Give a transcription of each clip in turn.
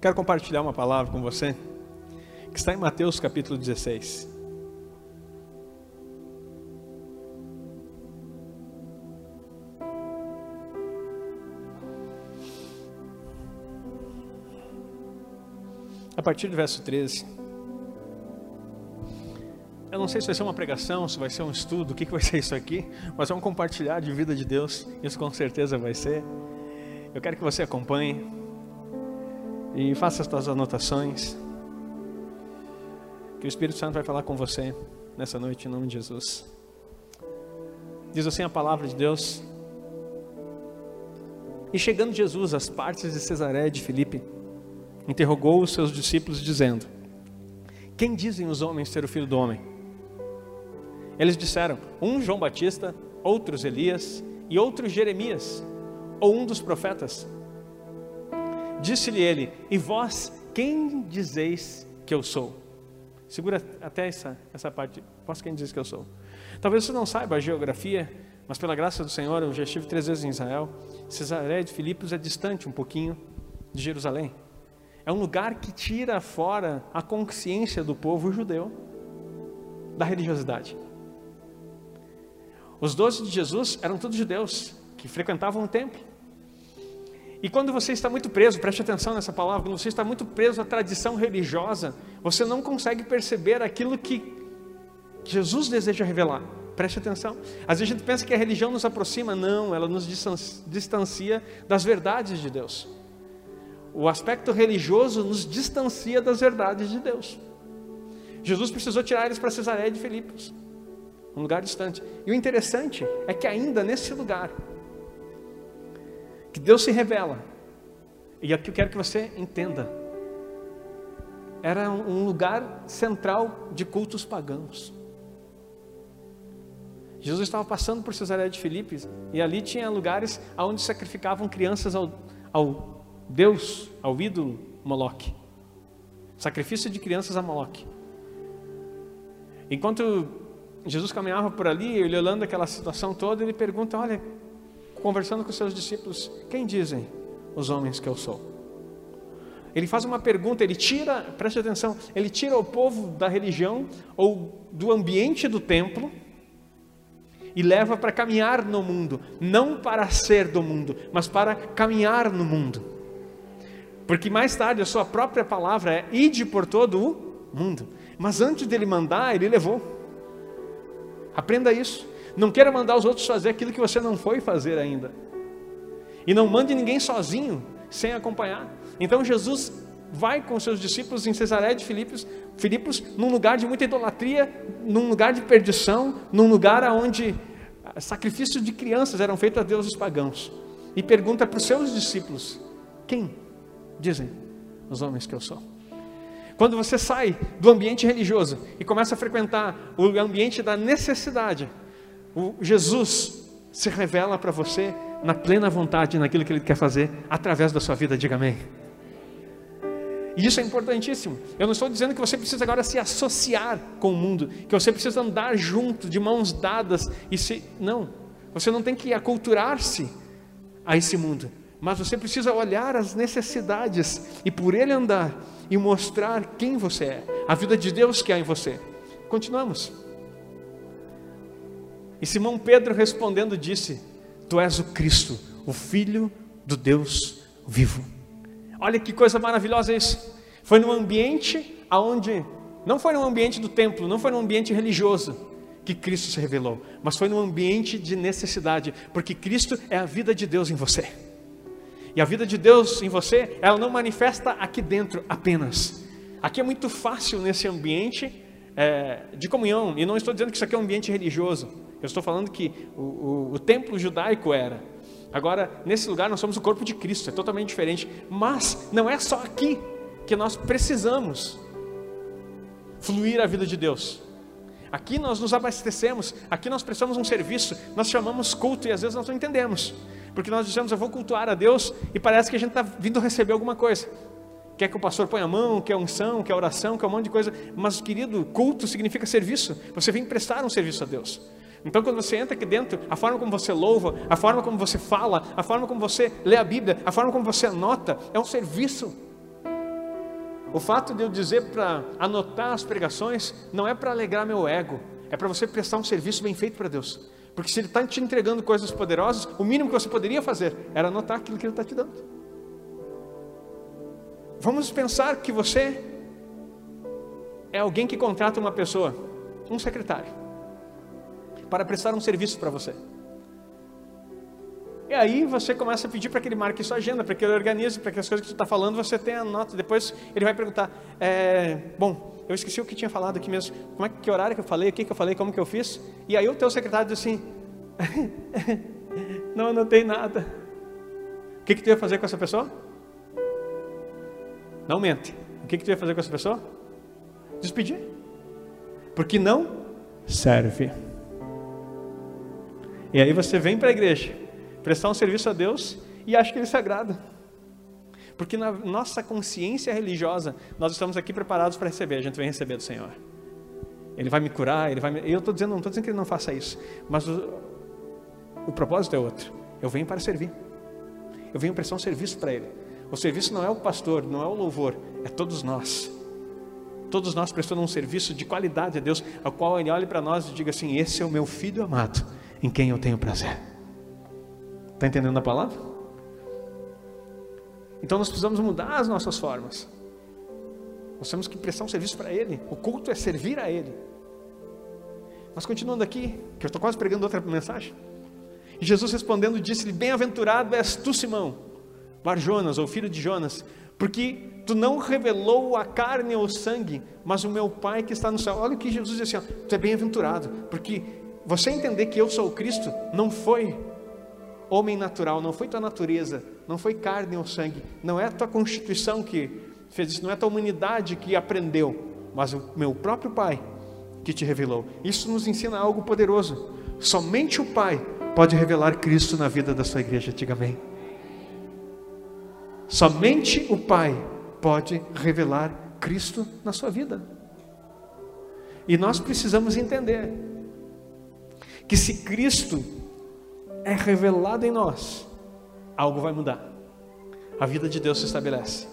Quero compartilhar uma palavra com você que está em Mateus capítulo 16. A partir do verso 13. Eu não sei se vai ser uma pregação, se vai ser um estudo, o que, que vai ser isso aqui, mas vamos compartilhar de vida de Deus, isso com certeza vai ser. Eu quero que você acompanhe e faça as suas anotações. Que o Espírito Santo vai falar com você nessa noite em nome de Jesus. Diz assim a palavra de Deus. E chegando Jesus às partes de Cesareia de Filipe, interrogou os seus discípulos dizendo: Quem dizem os homens ser o filho do homem? Eles disseram: Um João Batista, outros Elias e outros Jeremias, ou um dos profetas. Disse-lhe ele: E vós, quem dizeis que eu sou? Segura até essa, essa parte. Posso quem diz que eu sou? Talvez você não saiba a geografia, mas pela graça do Senhor, eu já estive três vezes em Israel. Cesaré de Filipos é distante um pouquinho de Jerusalém. É um lugar que tira fora a consciência do povo judeu da religiosidade. Os doze de Jesus eram todos judeus que frequentavam o templo. E quando você está muito preso, preste atenção nessa palavra, quando você está muito preso à tradição religiosa, você não consegue perceber aquilo que Jesus deseja revelar. Preste atenção. Às vezes a gente pensa que a religião nos aproxima, não, ela nos distancia das verdades de Deus. O aspecto religioso nos distancia das verdades de Deus. Jesus precisou tirar eles para Cesareia de Filipos, um lugar distante. E o interessante é que ainda nesse lugar, que Deus se revela. E aqui eu quero que você entenda. Era um lugar central de cultos pagãos. Jesus estava passando por Cesareia de Filipos e ali tinha lugares onde sacrificavam crianças ao, ao Deus, ao ídolo Moloque. Sacrifício de crianças a Moloque. Enquanto Jesus caminhava por ali, olhando aquela situação toda, ele pergunta: Olha, conversando com seus discípulos: Quem dizem os homens que eu sou? Ele faz uma pergunta, ele tira, preste atenção, ele tira o povo da religião ou do ambiente do templo e leva para caminhar no mundo, não para ser do mundo, mas para caminhar no mundo. Porque mais tarde a sua própria palavra é ide por todo o mundo. Mas antes dele mandar, ele levou. Aprenda isso. Não queira mandar os outros fazer aquilo que você não foi fazer ainda. E não mande ninguém sozinho, sem acompanhar. Então Jesus vai com seus discípulos em Cesareia de Filipos, Filipos, num lugar de muita idolatria, num lugar de perdição, num lugar onde sacrifícios de crianças eram feitos a deuses pagãos. E pergunta para os seus discípulos: Quem dizem os homens que eu sou? Quando você sai do ambiente religioso e começa a frequentar o ambiente da necessidade, o Jesus se revela para você na plena vontade, naquilo que Ele quer fazer através da sua vida, diga amém. E isso é importantíssimo. Eu não estou dizendo que você precisa agora se associar com o mundo, que você precisa andar junto, de mãos dadas e se. Não. Você não tem que aculturar-se a esse mundo, mas você precisa olhar as necessidades e por ele andar e mostrar quem você é, a vida de Deus que há em você. Continuamos. E Simão Pedro respondendo disse: Tu és o Cristo, o Filho do Deus vivo. Olha que coisa maravilhosa isso. Foi num ambiente aonde não foi num ambiente do templo, não foi num ambiente religioso que Cristo se revelou, mas foi num ambiente de necessidade, porque Cristo é a vida de Deus em você. E a vida de Deus em você, ela não manifesta aqui dentro apenas. Aqui é muito fácil nesse ambiente é, de comunhão, e não estou dizendo que isso aqui é um ambiente religioso. Eu estou falando que o, o, o templo judaico era. Agora, nesse lugar, nós somos o corpo de Cristo, é totalmente diferente. Mas não é só aqui que nós precisamos fluir a vida de Deus. Aqui nós nos abastecemos, aqui nós prestamos um serviço, nós chamamos culto e às vezes nós não entendemos, porque nós dizemos eu vou cultuar a Deus e parece que a gente está vindo receber alguma coisa. Quer que o pastor ponha a mão, quer unção, quer oração, quer um monte de coisa, mas querido, culto significa serviço, você vem prestar um serviço a Deus. Então, quando você entra aqui dentro, a forma como você louva, a forma como você fala, a forma como você lê a Bíblia, a forma como você anota, é um serviço. O fato de eu dizer para anotar as pregações não é para alegrar meu ego, é para você prestar um serviço bem feito para Deus. Porque se Ele está te entregando coisas poderosas, o mínimo que você poderia fazer era anotar aquilo que Ele está te dando. Vamos pensar que você é alguém que contrata uma pessoa, um secretário, para prestar um serviço para você. E aí você começa a pedir para que ele marque sua agenda, para que ele organize, para que as coisas que você está falando você tenha nota. Depois ele vai perguntar: é, Bom, eu esqueci o que tinha falado aqui mesmo. Como é que horário que eu falei, o que, que eu falei, como que eu fiz? E aí o teu secretário diz assim: Não anotei nada. O que, que tu ia fazer com essa pessoa? Não mente. O que, que tu ia fazer com essa pessoa? Despedir. Porque não serve. E aí você vem para a igreja prestar um serviço a Deus e acha que Ele se agrada. Porque na nossa consciência religiosa, nós estamos aqui preparados para receber, a gente vem receber do Senhor. Ele vai me curar, ele vai me... Eu estou dizendo, não estou dizendo que ele não faça isso, mas o, o propósito é outro. Eu venho para servir. Eu venho prestar um serviço para Ele. O serviço não é o pastor, não é o louvor, é todos nós. Todos nós prestando um serviço de qualidade a Deus, ao qual Ele olhe para nós e diga assim: Esse é o meu filho amado, em quem eu tenho prazer. Está entendendo a palavra? Então nós precisamos mudar as nossas formas. Nós temos que prestar um serviço para Ele. O culto é servir a Ele. Mas continuando aqui, que eu estou quase pregando outra mensagem. E Jesus respondendo disse-lhe: Bem-aventurado és tu, Simão, Barjonas, ou filho de Jonas, porque tu não revelou a carne ou o sangue, mas o meu Pai que está no céu. Olha o que Jesus disse assim: ó, Tu é bem-aventurado, porque você entender que eu sou o Cristo não foi homem natural, não foi tua natureza, não foi carne ou sangue, não é a tua constituição que fez isso, não é a tua humanidade que aprendeu, mas o meu próprio Pai que te revelou. Isso nos ensina algo poderoso. Somente o Pai pode revelar Cristo na vida da sua igreja, diga amém. Somente o Pai pode revelar Cristo na sua vida. E nós precisamos entender que se Cristo é revelado em nós, algo vai mudar. A vida de Deus se estabelece.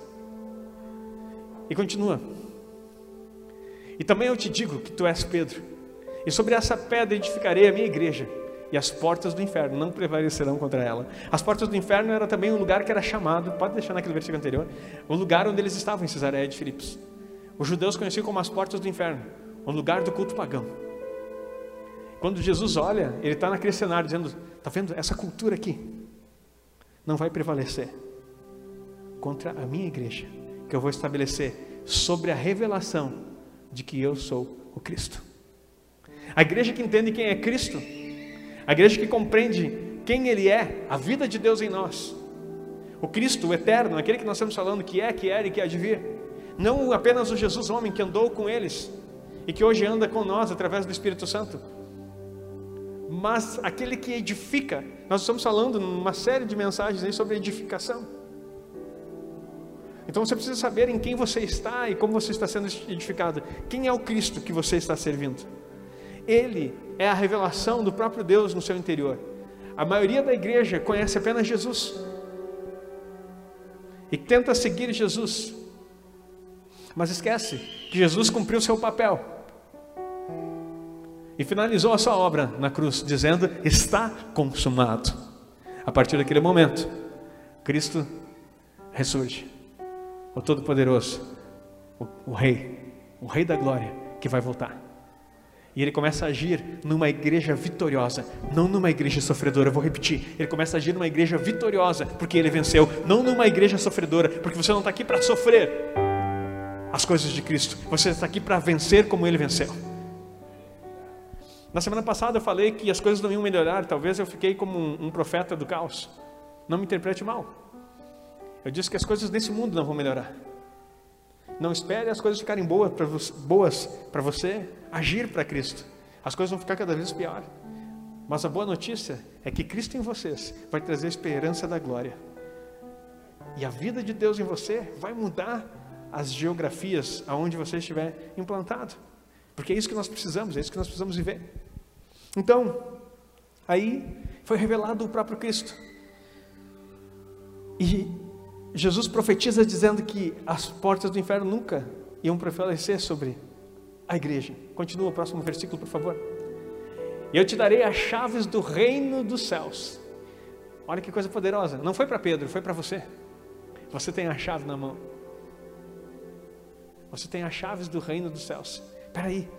E continua. E também eu te digo que tu és Pedro, e sobre essa pedra edificarei a minha igreja, e as portas do inferno não prevalecerão contra ela. As portas do inferno era também um lugar que era chamado, pode deixar naquele versículo anterior, o lugar onde eles estavam em Cesareia de Filipos. Os judeus conheciam como as portas do inferno, o lugar do culto pagão. Quando Jesus olha, ele está naquele cenário dizendo: Está vendo? Essa cultura aqui não vai prevalecer contra a minha igreja, que eu vou estabelecer sobre a revelação de que eu sou o Cristo. A igreja que entende quem é Cristo, a igreja que compreende quem Ele é, a vida de Deus em nós, o Cristo, o eterno, aquele que nós estamos falando que é, que era e que há de vir, não apenas o Jesus homem que andou com eles e que hoje anda com nós através do Espírito Santo, mas aquele que edifica. Nós estamos falando numa série de mensagens aí sobre edificação. Então você precisa saber em quem você está e como você está sendo edificado. Quem é o Cristo que você está servindo? Ele é a revelação do próprio Deus no seu interior. A maioria da igreja conhece apenas Jesus e tenta seguir Jesus, mas esquece que Jesus cumpriu seu papel e finalizou a sua obra na cruz, dizendo: Está consumado. A partir daquele momento, Cristo ressurge, o Todo-Poderoso, o, o Rei, o Rei da Glória, que vai voltar. E ele começa a agir numa igreja vitoriosa, não numa igreja sofredora. Eu vou repetir: ele começa a agir numa igreja vitoriosa, porque ele venceu, não numa igreja sofredora, porque você não está aqui para sofrer as coisas de Cristo, você está aqui para vencer como ele venceu. Na semana passada eu falei que as coisas não iam melhorar, talvez eu fiquei como um, um profeta do caos. Não me interprete mal. Eu disse que as coisas desse mundo não vão melhorar. Não espere as coisas ficarem boas para você, agir para Cristo. As coisas vão ficar cada vez pior. Mas a boa notícia é que Cristo em vocês vai trazer a esperança da glória. E a vida de Deus em você vai mudar as geografias aonde você estiver implantado. Porque é isso que nós precisamos, é isso que nós precisamos viver. Então, aí foi revelado o próprio Cristo. E Jesus profetiza dizendo que as portas do inferno nunca iam prevalecer sobre a igreja. Continua o próximo versículo, por favor. Eu te darei as chaves do reino dos céus. Olha que coisa poderosa. Não foi para Pedro, foi para você. Você tem a chave na mão. Você tem as chaves do reino dos céus. Espera aí.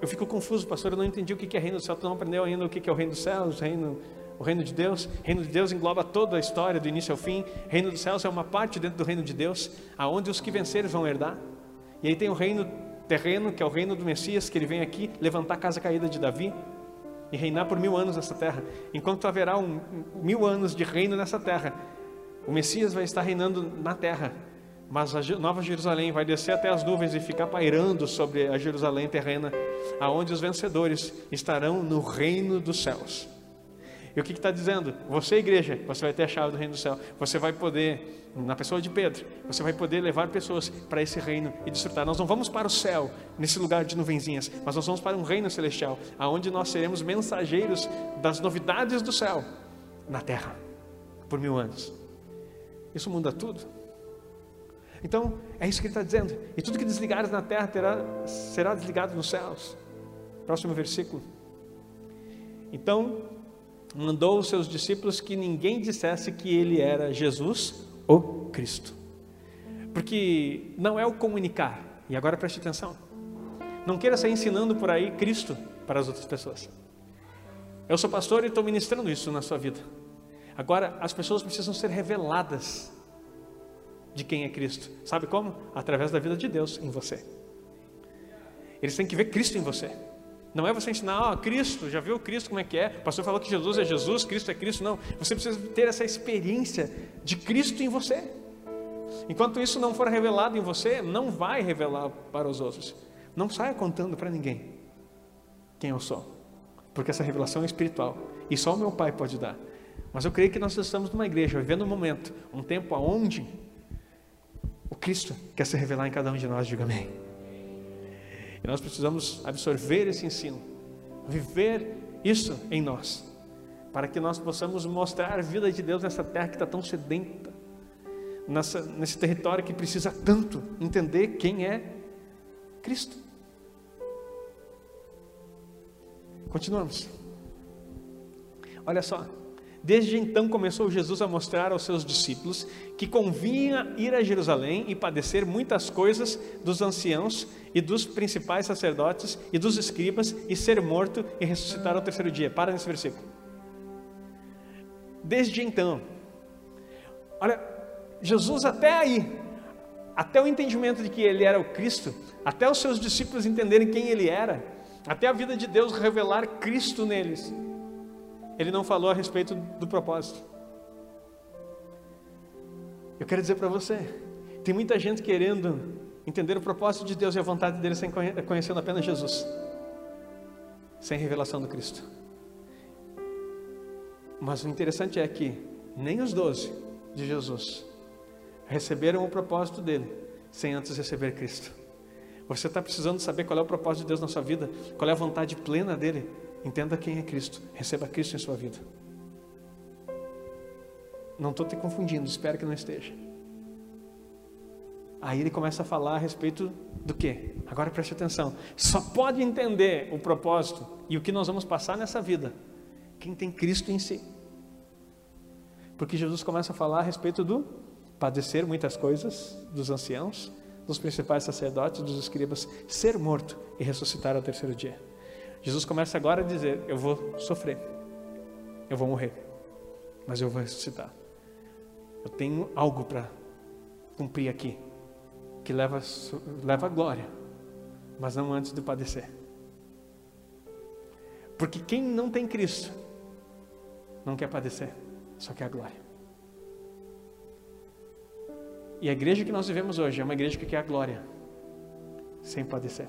Eu fico confuso, pastor. Eu não entendi o que é reino dos céus. Tu não aprendeu ainda o que é o reino dos céus, o reino o reino de Deus. Reino de Deus engloba toda a história, do início ao fim. Reino dos céus é uma parte dentro do reino de Deus, aonde os que vencerem vão herdar. E aí tem o reino terreno, que é o reino do Messias, que ele vem aqui levantar a casa caída de Davi e reinar por mil anos nessa terra. Enquanto haverá um, mil anos de reino nessa terra, o Messias vai estar reinando na terra. Mas a Nova Jerusalém vai descer até as nuvens e ficar pairando sobre a Jerusalém terrena, aonde os vencedores estarão no reino dos céus. E o que está dizendo? Você, igreja, você vai ter a chave do reino do céu. Você vai poder, na pessoa de Pedro, você vai poder levar pessoas para esse reino e desfrutar. Nós não vamos para o céu, nesse lugar de nuvenzinhas, mas nós vamos para um reino celestial, aonde nós seremos mensageiros das novidades do céu na terra, por mil anos. Isso muda tudo. Então, é isso que ele está dizendo. E tudo que desligares na terra terá, será desligado nos céus. Próximo versículo. Então, mandou os seus discípulos que ninguém dissesse que ele era Jesus, o Cristo. Porque não é o comunicar, e agora preste atenção. Não queira sair ensinando por aí Cristo para as outras pessoas. Eu sou pastor e estou ministrando isso na sua vida. Agora, as pessoas precisam ser reveladas de quem é Cristo. Sabe como? Através da vida de Deus em você. Eles têm que ver Cristo em você. Não é você ensinar, ah, Cristo, já viu Cristo como é que é? O pastor falou que Jesus é Jesus, Cristo é Cristo. Não, você precisa ter essa experiência de Cristo em você. Enquanto isso não for revelado em você, não vai revelar para os outros. Não saia contando para ninguém quem eu sou, porque essa revelação é espiritual e só o meu Pai pode dar. Mas eu creio que nós estamos numa igreja, vivendo um momento, um tempo aonde o Cristo quer se revelar em cada um de nós, diga amém. E nós precisamos absorver esse ensino, viver isso em nós, para que nós possamos mostrar a vida de Deus nessa terra que está tão sedenta, nessa, nesse território que precisa tanto entender quem é Cristo. Continuamos. Olha só, Desde então começou Jesus a mostrar aos seus discípulos que convinha ir a Jerusalém e padecer muitas coisas dos anciãos e dos principais sacerdotes e dos escribas e ser morto e ressuscitar ao terceiro dia. Para nesse versículo. Desde então, olha, Jesus até aí, até o entendimento de que ele era o Cristo, até os seus discípulos entenderem quem ele era, até a vida de Deus revelar Cristo neles ele não falou a respeito do propósito. Eu quero dizer para você, tem muita gente querendo entender o propósito de Deus e a vontade dele sem conhecendo apenas Jesus, sem revelação do Cristo. Mas o interessante é que nem os doze de Jesus receberam o propósito dele sem antes receber Cristo. Você está precisando saber qual é o propósito de Deus na sua vida, qual é a vontade plena dele Entenda quem é Cristo. Receba Cristo em sua vida. Não estou te confundindo, espero que não esteja. Aí ele começa a falar a respeito do que? Agora preste atenção. Só pode entender o propósito e o que nós vamos passar nessa vida quem tem Cristo em si. Porque Jesus começa a falar a respeito do padecer muitas coisas dos anciãos, dos principais sacerdotes, dos escribas, ser morto e ressuscitar ao terceiro dia. Jesus começa agora a dizer: Eu vou sofrer, eu vou morrer, mas eu vou ressuscitar. Eu tenho algo para cumprir aqui, que leva, leva glória, mas não antes de padecer. Porque quem não tem Cristo não quer padecer, só quer a glória. E a igreja que nós vivemos hoje é uma igreja que quer a glória, sem padecer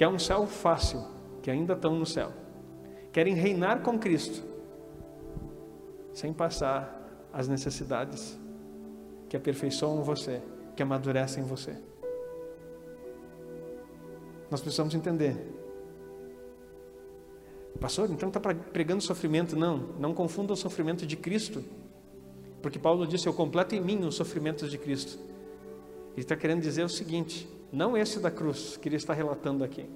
quer um céu fácil, que ainda estão no céu, querem reinar com Cristo, sem passar as necessidades que aperfeiçoam você, que amadurecem você. Nós precisamos entender. Pastor, então está pregando sofrimento? Não, não confunda o sofrimento de Cristo Porque Paulo disse: Eu completo em mim os sofrimentos de Cristo. Ele está querendo dizer o seguinte: não esse da cruz que ele está relatando aqui.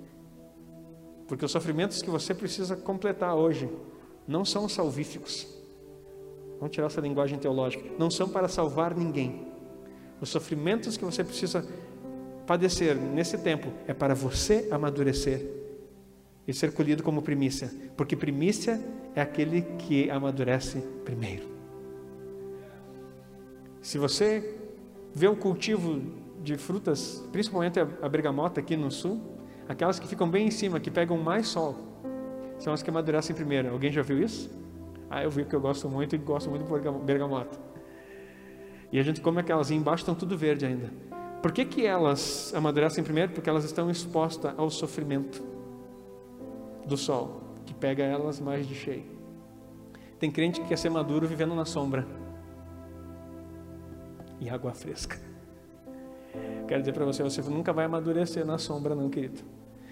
Porque os sofrimentos que você precisa completar hoje não são salvíficos. Vamos tirar essa linguagem teológica. Não são para salvar ninguém. Os sofrimentos que você precisa padecer nesse tempo é para você amadurecer e ser colhido como primícia, porque primícia é aquele que amadurece primeiro. Se você vê o cultivo de frutas, principalmente a bergamota aqui no sul, aquelas que ficam bem em cima, que pegam mais sol, são as que amadurecem primeiro. Alguém já viu isso? Ah, eu vi que eu gosto muito e gosto muito de bergamota. E a gente come aquelas e embaixo estão tudo verde ainda. Por que, que elas amadurecem primeiro? Porque elas estão expostas ao sofrimento do sol, que pega elas mais de cheio. Tem crente que quer ser maduro vivendo na sombra e água fresca. Quero dizer para você, você nunca vai amadurecer na sombra, não, querido.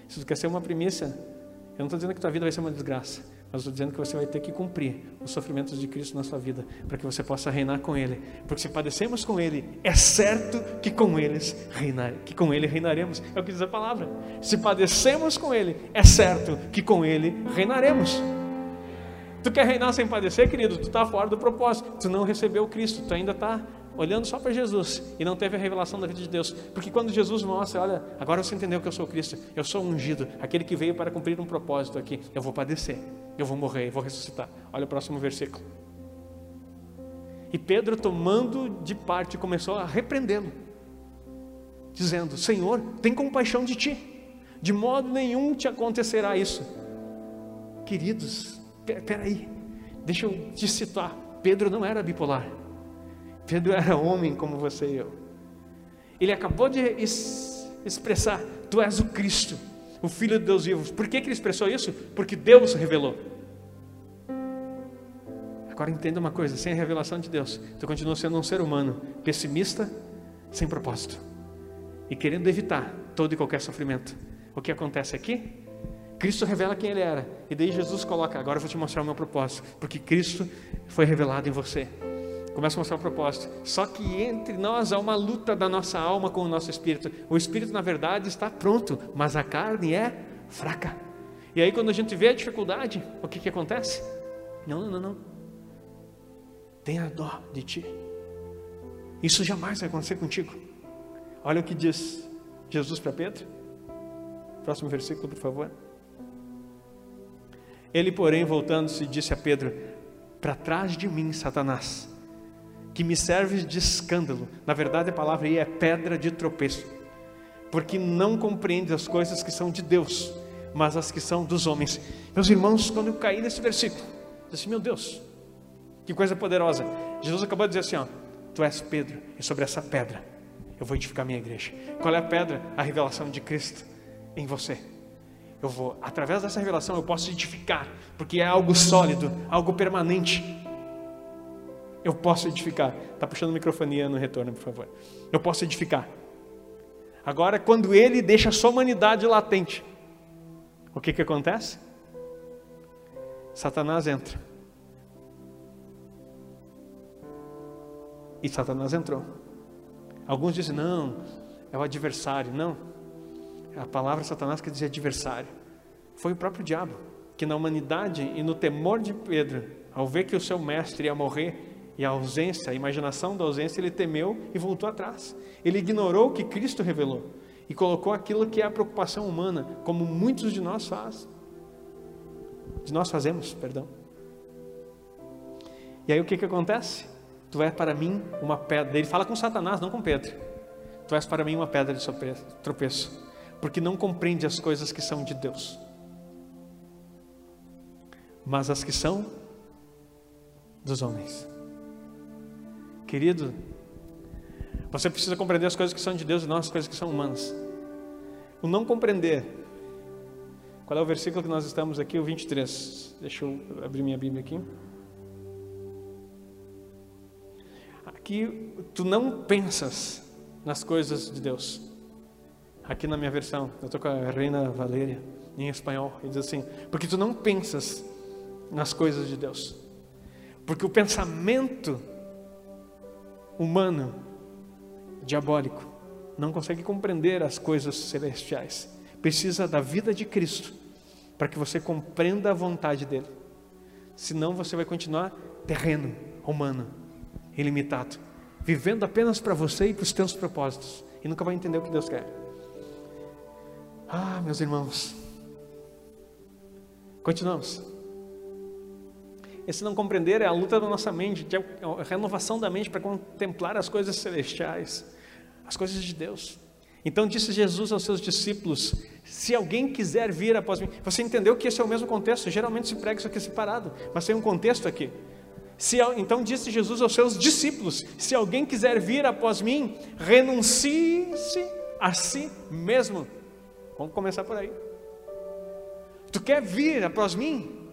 Se você quer ser uma primícia, eu não estou dizendo que tua vida vai ser uma desgraça, mas estou dizendo que você vai ter que cumprir os sofrimentos de Cristo na sua vida, para que você possa reinar com Ele. Porque se padecemos com Ele, é certo que com eles reinar, que com Ele reinaremos. É o que diz a palavra. Se padecemos com Ele, é certo que com Ele reinaremos. Tu quer reinar sem padecer, querido? Tu está fora do propósito. Tu não recebeu Cristo. Tu ainda está olhando só para Jesus e não teve a revelação da vida de Deus. Porque quando Jesus mostra, olha, agora você entendeu que eu sou Cristo. Eu sou ungido, aquele que veio para cumprir um propósito aqui. Eu vou padecer, eu vou morrer, eu vou ressuscitar. Olha o próximo versículo. E Pedro, tomando de parte, começou a repreendê-lo, dizendo: Senhor, tem compaixão de ti. De modo nenhum te acontecerá isso. Queridos, Peraí, deixa eu te citar. Pedro não era bipolar. Pedro era homem como você e eu. Ele acabou de expressar: Tu és o Cristo, o Filho de Deus vivo. Por que, que ele expressou isso? Porque Deus revelou. Agora entenda uma coisa: sem a revelação de Deus, tu continua sendo um ser humano pessimista, sem propósito e querendo evitar todo e qualquer sofrimento. O que acontece aqui Cristo revela quem Ele era. E daí Jesus coloca: agora eu vou te mostrar o meu propósito. Porque Cristo foi revelado em você. Começa a mostrar o propósito. Só que entre nós há uma luta da nossa alma com o nosso espírito. O espírito, na verdade, está pronto, mas a carne é fraca. E aí, quando a gente vê a dificuldade, o que, que acontece? Não, não, não, não. Tenha dó de ti. Isso jamais vai acontecer contigo. Olha o que diz Jesus para Pedro. Próximo versículo, por favor. Ele, porém, voltando-se, disse a Pedro: Para trás de mim, Satanás, que me serves de escândalo. Na verdade, a palavra aí é pedra de tropeço, porque não compreende as coisas que são de Deus, mas as que são dos homens. Meus irmãos, quando eu caí nesse versículo, eu disse: Meu Deus, que coisa poderosa. Jesus acabou de dizer assim: ó, Tu és Pedro, e sobre essa pedra eu vou edificar minha igreja. Qual é a pedra? A revelação de Cristo em você eu vou, através dessa revelação, eu posso edificar, porque é algo sólido, algo permanente. Eu posso edificar. Está puxando a microfonia no retorno, por favor. Eu posso edificar. Agora, quando ele deixa a sua humanidade latente, o que, que acontece? Satanás entra. E Satanás entrou. Alguns dizem, não, é o adversário. Não, a palavra Satanás quer dizer adversário. Foi o próprio diabo que na humanidade e no temor de Pedro, ao ver que o seu mestre ia morrer e a ausência, a imaginação da ausência, ele temeu e voltou atrás. Ele ignorou o que Cristo revelou e colocou aquilo que é a preocupação humana, como muitos de nós fazem. De nós fazemos, perdão. E aí o que que acontece? Tu és para mim uma pedra. Ele fala com Satanás, não com Pedro. Tu és para mim uma pedra de tropeço porque não compreende as coisas que são de Deus, mas as que são dos homens. Querido, você precisa compreender as coisas que são de Deus e não as coisas que são humanas. O não compreender. Qual é o versículo que nós estamos aqui? O 23. Deixa eu abrir minha Bíblia aqui. Aqui tu não pensas nas coisas de Deus. Aqui na minha versão, eu estou com a Reina Valéria, em espanhol, e diz assim: Porque tu não pensas nas coisas de Deus. Porque o pensamento humano, diabólico, não consegue compreender as coisas celestiais. Precisa da vida de Cristo para que você compreenda a vontade dele. Senão você vai continuar terreno, humano, ilimitado, vivendo apenas para você e para os teus propósitos e nunca vai entender o que Deus quer. Ah, meus irmãos. Continuamos. Esse não compreender é a luta da nossa mente, é a renovação da mente para contemplar as coisas celestiais, as coisas de Deus. Então disse Jesus aos seus discípulos: Se alguém quiser vir após mim, você entendeu que esse é o mesmo contexto? Geralmente se prega isso aqui separado, mas tem um contexto aqui. Se, então disse Jesus aos seus discípulos: Se alguém quiser vir após mim, renuncie-se a si mesmo. Vamos começar por aí. Tu quer vir após mim?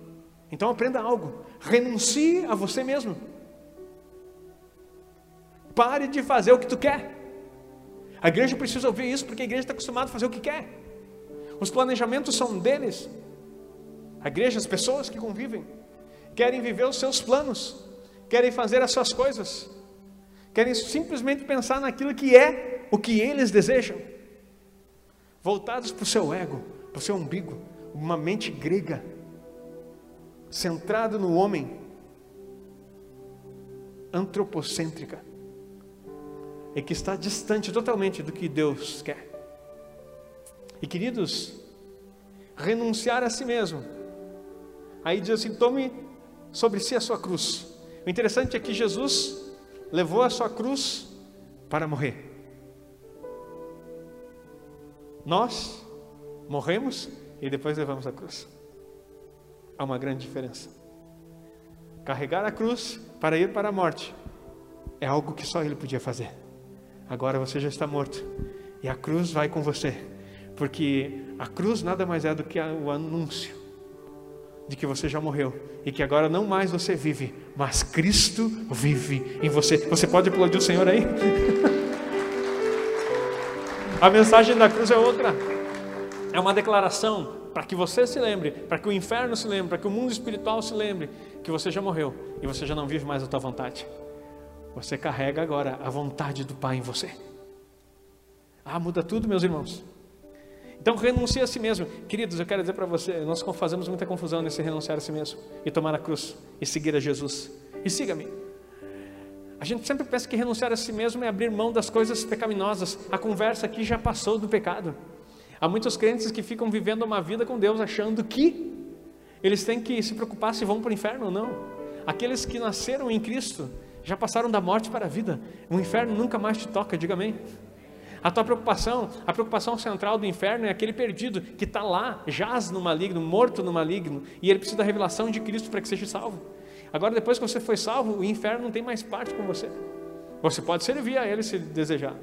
Então aprenda algo. Renuncie a você mesmo. Pare de fazer o que tu quer. A igreja precisa ouvir isso porque a igreja está acostumada a fazer o que quer. Os planejamentos são deles. A igreja, as pessoas que convivem, querem viver os seus planos, querem fazer as suas coisas, querem simplesmente pensar naquilo que é o que eles desejam, voltados para o seu ego, para o seu umbigo, uma mente grega, centrado no homem, antropocêntrica e que está distante totalmente do que Deus quer. E queridos, renunciar a si mesmo. Aí diz assim: tome sobre si a sua cruz. O interessante é que Jesus levou a sua cruz para morrer. Nós morremos e depois levamos a cruz. Há uma grande diferença. Carregar a cruz para ir para a morte é algo que só Ele podia fazer. Agora você já está morto. E a cruz vai com você. Porque a cruz nada mais é do que o anúncio de que você já morreu e que agora não mais você vive, mas Cristo vive em você. Você pode aplaudir o Senhor aí? a mensagem da cruz é outra. É uma declaração para que você se lembre, para que o inferno se lembre, para que o mundo espiritual se lembre que você já morreu e você já não vive mais a tua vontade. Você carrega agora a vontade do Pai em você. Ah, muda tudo, meus irmãos. Então renuncie a si mesmo. Queridos, eu quero dizer para você, nós fazemos muita confusão nesse renunciar a si mesmo e tomar a cruz e seguir a Jesus. E siga-me. A gente sempre pensa que renunciar a si mesmo é abrir mão das coisas pecaminosas. A conversa aqui já passou do pecado. Há muitos crentes que ficam vivendo uma vida com Deus achando que eles têm que se preocupar se vão para o inferno ou não. Aqueles que nasceram em Cristo já passaram da morte para a vida. O inferno nunca mais te toca, diga amém. A tua preocupação, a preocupação central do inferno é aquele perdido que está lá, jaz no maligno, morto no maligno, e ele precisa da revelação de Cristo para que seja salvo. Agora, depois que você foi salvo, o inferno não tem mais parte com você. Você pode servir a ele se desejar.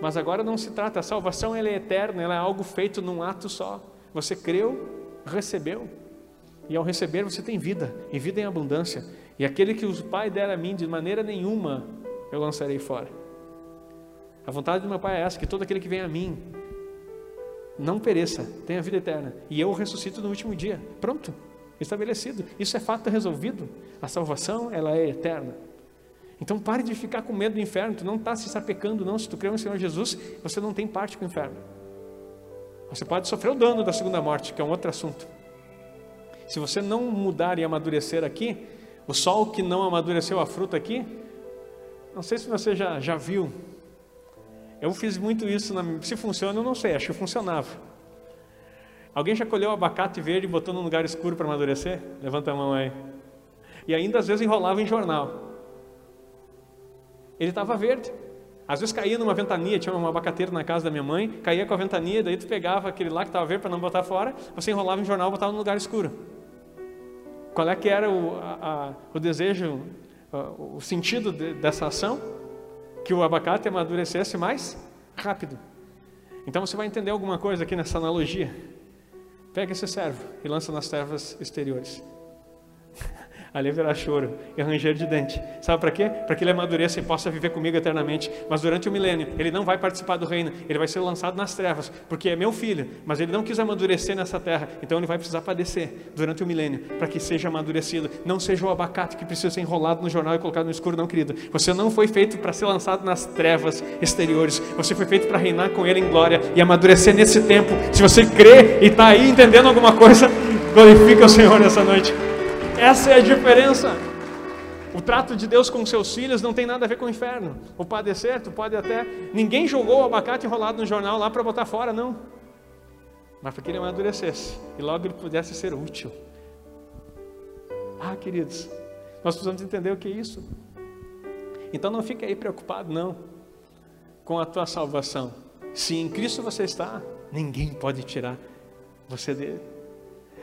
Mas agora não se trata, a salvação ela é eterna, ela é algo feito num ato só. Você creu, recebeu, e ao receber você tem vida, e vida em abundância. E aquele que o Pai der a mim, de maneira nenhuma eu lançarei fora. A vontade do meu Pai é essa: que todo aquele que vem a mim não pereça, tenha vida eterna. E eu ressuscito no último dia. Pronto, estabelecido. Isso é fato resolvido. A salvação, ela é eterna. Então pare de ficar com medo do inferno. Tu não está se sapecando, não. Se tu crê no Senhor Jesus, você não tem parte com o inferno. Você pode sofrer o dano da segunda morte, que é um outro assunto. Se você não mudar e amadurecer aqui, o sol que não amadureceu a fruta aqui, não sei se você já, já viu. Eu fiz muito isso, na, se funciona eu não sei, acho que funcionava. Alguém já colheu abacate verde e botou num lugar escuro para amadurecer? Levanta a mão aí. E ainda às vezes enrolava em jornal. Ele estava verde. Às vezes caía numa ventania, tinha uma abacateira na casa da minha mãe, caía com a ventania, daí tu pegava aquele lá que estava verde para não botar fora, você enrolava em jornal e botava num lugar escuro. Qual é que era o, a, o desejo, o sentido de, dessa ação? Que o abacate amadurecesse mais rápido. Então você vai entender alguma coisa aqui nessa analogia. Pega esse servo e lança nas terras exteriores. Ali haverá choro e ranger de dente. Sabe para quê? Para que ele amadureça e possa viver comigo eternamente. Mas durante o milênio, ele não vai participar do reino. Ele vai ser lançado nas trevas, porque é meu filho. Mas ele não quis amadurecer nessa terra. Então ele vai precisar padecer durante o milênio, para que seja amadurecido. Não seja o abacate que precisa ser enrolado no jornal e colocado no escuro, não, querido. Você não foi feito para ser lançado nas trevas exteriores. Você foi feito para reinar com ele em glória e amadurecer nesse tempo. Se você crê e está aí entendendo alguma coisa, glorifica o Senhor nessa noite. Essa é a diferença. O trato de Deus com seus filhos não tem nada a ver com o inferno. O padecer, tu pode até. Ninguém jogou o abacate enrolado no jornal lá para botar fora, não. Mas para que ele amadurecesse e logo ele pudesse ser útil. Ah, queridos, nós precisamos entender o que é isso. Então não fique aí preocupado, não, com a tua salvação. Se em Cristo você está, ninguém pode tirar você dele.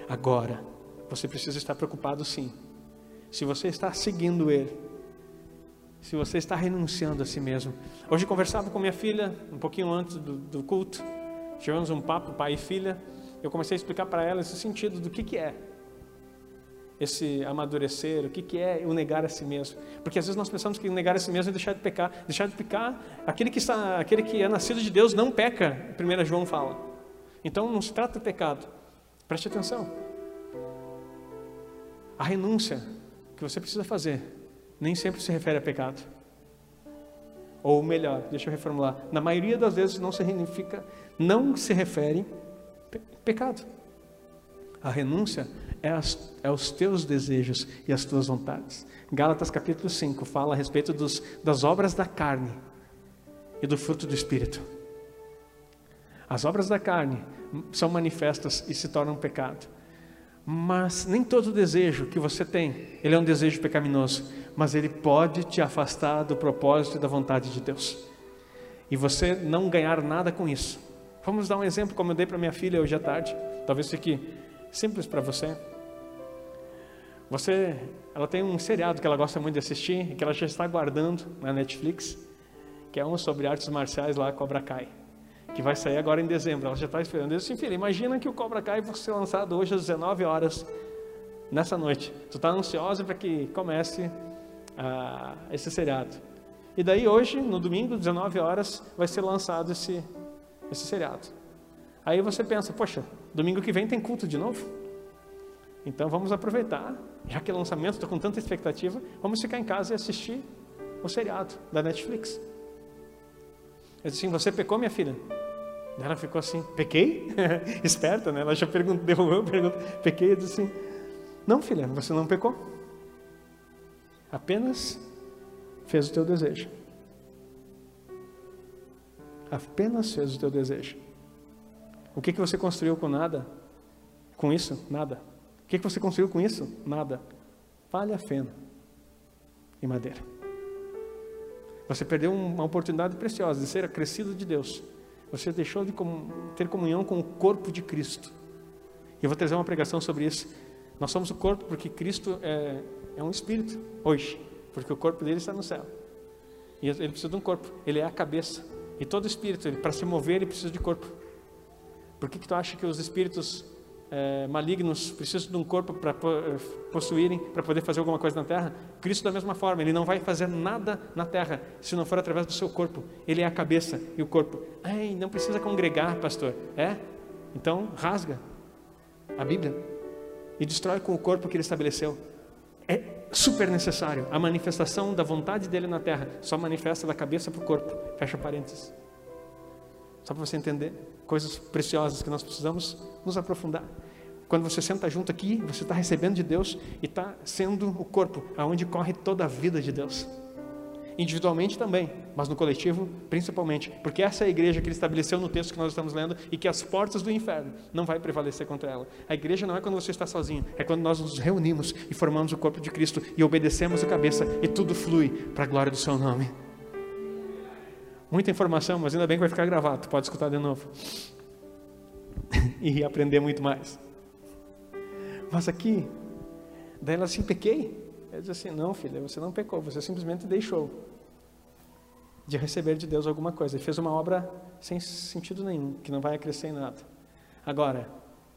Agora, você precisa estar preocupado sim. Se você está seguindo Ele, se você está renunciando a si mesmo. Hoje conversava com minha filha, um pouquinho antes do, do culto, tivemos um papo, pai e filha. Eu comecei a explicar para ela esse sentido do que, que é esse amadurecer, o que, que é o negar a si mesmo. Porque às vezes nós pensamos que negar a si mesmo é deixar de pecar. Deixar de pecar, aquele que, está, aquele que é nascido de Deus não peca, 1 João fala. Então não se trata de pecado. Preste atenção. A renúncia que você precisa fazer nem sempre se refere a pecado. Ou melhor, deixa eu reformular, na maioria das vezes não se significa, não se refere a pecado. A renúncia é, as, é, os teus desejos e as tuas vontades. Gálatas capítulo 5 fala a respeito dos, das obras da carne e do fruto do Espírito. As obras da carne são manifestas e se tornam pecado. Mas nem todo desejo que você tem, ele é um desejo pecaminoso, mas ele pode te afastar do propósito e da vontade de Deus. E você não ganhar nada com isso. Vamos dar um exemplo como eu dei para minha filha hoje à tarde. Talvez fique simples para você. Você, ela tem um seriado que ela gosta muito de assistir, que ela já está guardando na Netflix, que é um sobre artes marciais lá, Cobra Kai que vai sair agora em dezembro. Ela já está esperando. Eu disse, filha, imagina que o Cobra Kai vai ser lançado hoje às 19 horas, nessa noite. Tu está ansiosa para que comece ah, esse seriado. E daí hoje, no domingo, 19 horas, vai ser lançado esse, esse seriado. Aí você pensa, poxa, domingo que vem tem culto de novo? Então vamos aproveitar, já que é lançamento, estou com tanta expectativa, vamos ficar em casa e assistir o seriado da Netflix. Eu disse assim, você pecou, minha filha? Ela ficou assim, pequei? Esperta, né? Ela já perguntou, a pergunta, pequei? Eu disse assim, não filha, você não pecou. Apenas fez o teu desejo. Apenas fez o teu desejo. O que, que você construiu com nada? Com isso? Nada. O que, que você construiu com isso? Nada. Palha, feno e madeira. Você perdeu uma oportunidade preciosa de ser acrescido de Deus você deixou de ter comunhão com o corpo de Cristo. E eu vou trazer uma pregação sobre isso. Nós somos o corpo porque Cristo é, é um espírito hoje, porque o corpo dele está no céu. E ele precisa de um corpo, ele é a cabeça. E todo espírito, para se mover, ele precisa de corpo. Por que, que tu acha que os espíritos é, malignos precisam de um corpo para eh, possuírem, para poder fazer alguma coisa na terra. Cristo, da mesma forma, ele não vai fazer nada na terra se não for através do seu corpo. Ele é a cabeça e o corpo. Ai, não precisa congregar, pastor. É? Então, rasga a Bíblia e destrói com o corpo que ele estabeleceu. É super necessário. A manifestação da vontade dele na terra só manifesta da cabeça para o corpo. Fecha parênteses. Só para você entender coisas preciosas que nós precisamos nos aprofundar. Quando você senta junto aqui, você está recebendo de Deus e está sendo o corpo aonde corre toda a vida de Deus. Individualmente também, mas no coletivo principalmente, porque essa é a igreja que ele estabeleceu no texto que nós estamos lendo e que as portas do inferno não vai prevalecer contra ela. A igreja não é quando você está sozinho, é quando nós nos reunimos e formamos o corpo de Cristo e obedecemos a cabeça e tudo flui para a glória do seu nome. Muita informação, mas ainda bem que vai ficar gravado, pode escutar de novo. e aprender muito mais. Mas aqui, daí ela assim, pequei. Ela diz assim, não filha, você não pecou, você simplesmente deixou de receber de Deus alguma coisa. E fez uma obra sem sentido nenhum, que não vai acrescer em nada. Agora,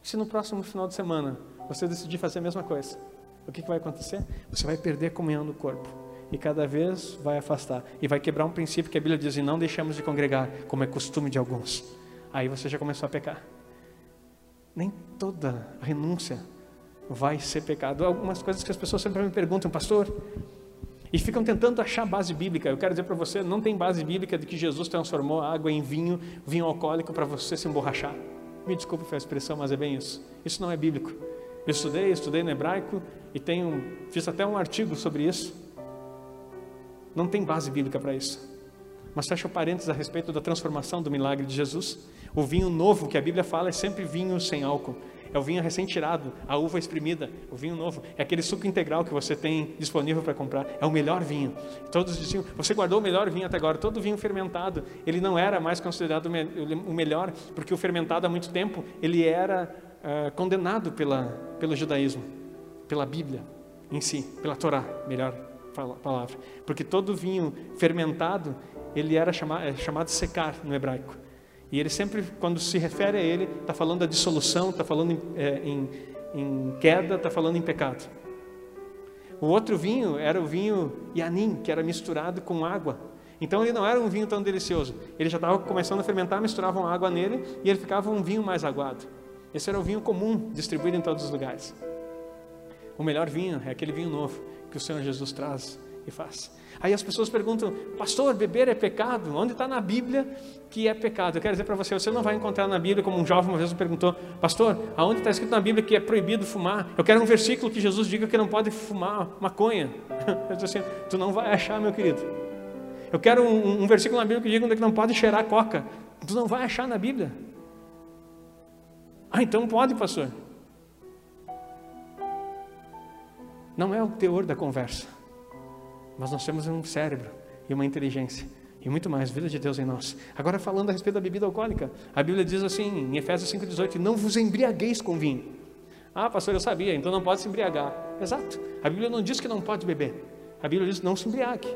se no próximo final de semana você decidir fazer a mesma coisa, o que, que vai acontecer? Você vai perder a comunhão do corpo e cada vez vai afastar e vai quebrar um princípio que a Bíblia diz: e não deixamos de congregar, como é costume de alguns. Aí você já começou a pecar. Nem toda renúncia vai ser pecado. Algumas coisas que as pessoas sempre me perguntam, pastor, e ficam tentando achar base bíblica. Eu quero dizer para você, não tem base bíblica de que Jesus transformou água em vinho, vinho alcoólico para você se emborrachar. Me desculpe a expressão, mas é bem isso. Isso não é bíblico. Eu estudei, estudei no hebraico e tenho, fiz até um artigo sobre isso. Não tem base bíblica para isso. Mas fecha parênteses a respeito da transformação do milagre de Jesus. O vinho novo que a Bíblia fala é sempre vinho sem álcool. É o vinho recém-tirado, a uva exprimida, o vinho novo. É aquele suco integral que você tem disponível para comprar. É o melhor vinho. Todos diziam, você guardou o melhor vinho até agora. Todo vinho fermentado, ele não era mais considerado o melhor, porque o fermentado há muito tempo, ele era uh, condenado pela, pelo judaísmo, pela Bíblia em si, pela Torá, melhor palavra. Porque todo vinho fermentado, ele era chamado, é chamado secar no hebraico. E ele sempre, quando se refere a ele, está falando da dissolução, está falando em, é, em, em queda, está falando em pecado. O outro vinho era o vinho Yanin, que era misturado com água. Então ele não era um vinho tão delicioso. Ele já estava começando a fermentar, misturavam água nele e ele ficava um vinho mais aguado. Esse era o vinho comum, distribuído em todos os lugares. O melhor vinho é aquele vinho novo que o Senhor Jesus traz e faz. Aí as pessoas perguntam, pastor, beber é pecado? Onde está na Bíblia que é pecado? Eu quero dizer para você, você não vai encontrar na Bíblia, como um jovem uma vez me perguntou, pastor, aonde está escrito na Bíblia que é proibido fumar? Eu quero um versículo que Jesus diga que não pode fumar maconha. Eu disse assim, tu não vai achar, meu querido. Eu quero um, um versículo na Bíblia que diga que não pode cheirar coca. Tu não vai achar na Bíblia. Ah, então pode, pastor. Não é o teor da conversa. Mas nós temos um cérebro e uma inteligência e muito mais, vida de Deus em nós. Agora falando a respeito da bebida alcoólica, a Bíblia diz assim em Efésios 5:18, não vos embriagueis com vinho. Ah, pastor, eu sabia, então não pode se embriagar. Exato. A Bíblia não diz que não pode beber. A Bíblia diz não se embriague.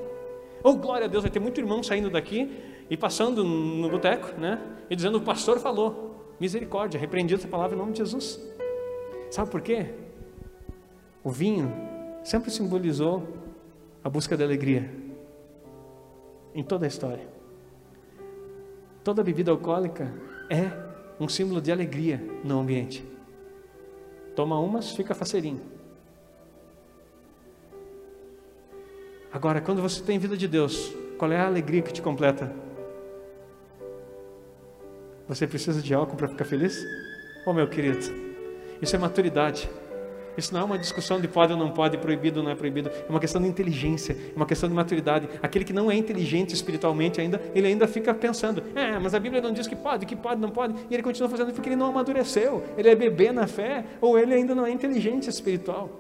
Oh, glória a Deus, vai ter muito irmão saindo daqui e passando no boteco, né? E dizendo, o pastor falou, misericórdia, repreendido essa palavra em nome de Jesus. Sabe por quê? O vinho sempre simbolizou a busca da alegria em toda a história. Toda bebida alcoólica é um símbolo de alegria no ambiente. Toma umas, fica faceirinho. Agora, quando você tem vida de Deus, qual é a alegria que te completa? Você precisa de álcool para ficar feliz? Oh, meu querido, isso é maturidade. Isso não é uma discussão de pode ou não pode, proibido ou não é proibido. É uma questão de inteligência, é uma questão de maturidade. Aquele que não é inteligente espiritualmente ainda, ele ainda fica pensando: é, mas a Bíblia não diz que pode, que pode, não pode. E ele continua fazendo porque ele não amadureceu. Ele é bebê na fé, ou ele ainda não é inteligente espiritual.